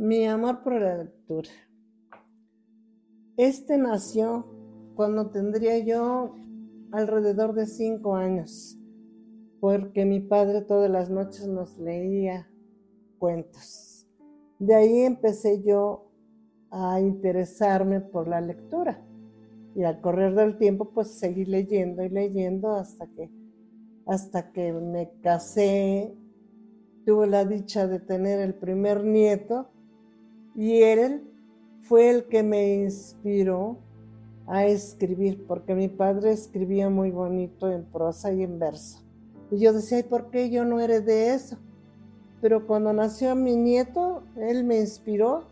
Mi amor por la lectura. Este nació cuando tendría yo alrededor de cinco años, porque mi padre todas las noches nos leía cuentos. De ahí empecé yo a interesarme por la lectura y al correr del tiempo pues seguí leyendo y leyendo hasta que hasta que me casé, tuve la dicha de tener el primer nieto y él fue el que me inspiró a escribir, porque mi padre escribía muy bonito en prosa y en verso. Y yo decía, ¿y por qué yo no de eso? Pero cuando nació mi nieto, él me inspiró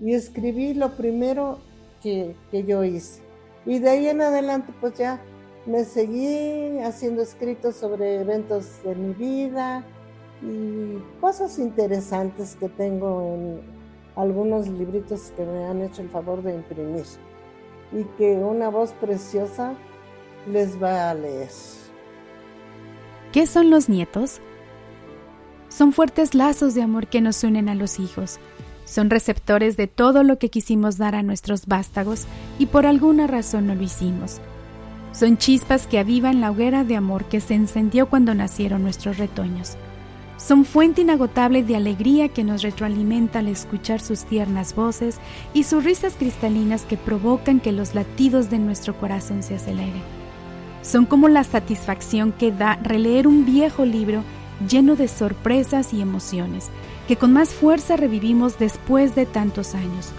y escribí lo primero que, que yo hice. Y de ahí en adelante, pues ya me seguí haciendo escritos sobre eventos de mi vida y cosas interesantes que tengo en, algunos libritos que me han hecho el favor de imprimir y que una voz preciosa les va a leer. ¿Qué son los nietos? Son fuertes lazos de amor que nos unen a los hijos. Son receptores de todo lo que quisimos dar a nuestros vástagos y por alguna razón no lo hicimos. Son chispas que avivan la hoguera de amor que se encendió cuando nacieron nuestros retoños. Son fuente inagotable de alegría que nos retroalimenta al escuchar sus tiernas voces y sus risas cristalinas que provocan que los latidos de nuestro corazón se aceleren. Son como la satisfacción que da releer un viejo libro lleno de sorpresas y emociones, que con más fuerza revivimos después de tantos años.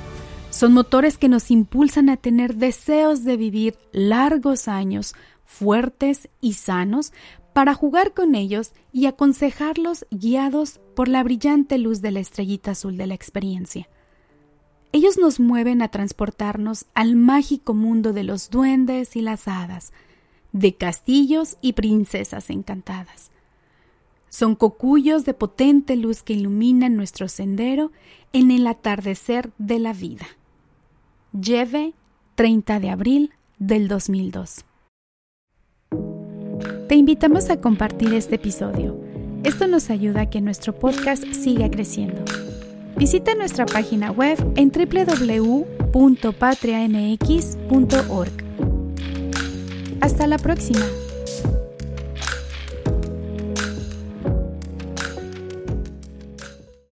Son motores que nos impulsan a tener deseos de vivir largos años, fuertes y sanos, para jugar con ellos y aconsejarlos guiados por la brillante luz de la estrellita azul de la experiencia. Ellos nos mueven a transportarnos al mágico mundo de los duendes y las hadas, de castillos y princesas encantadas. Son cocuyos de potente luz que iluminan nuestro sendero en el atardecer de la vida. Lleve 30 de abril del 2002. Te invitamos a compartir este episodio. Esto nos ayuda a que nuestro podcast siga creciendo. Visita nuestra página web en www.patriamx.org. Hasta la próxima.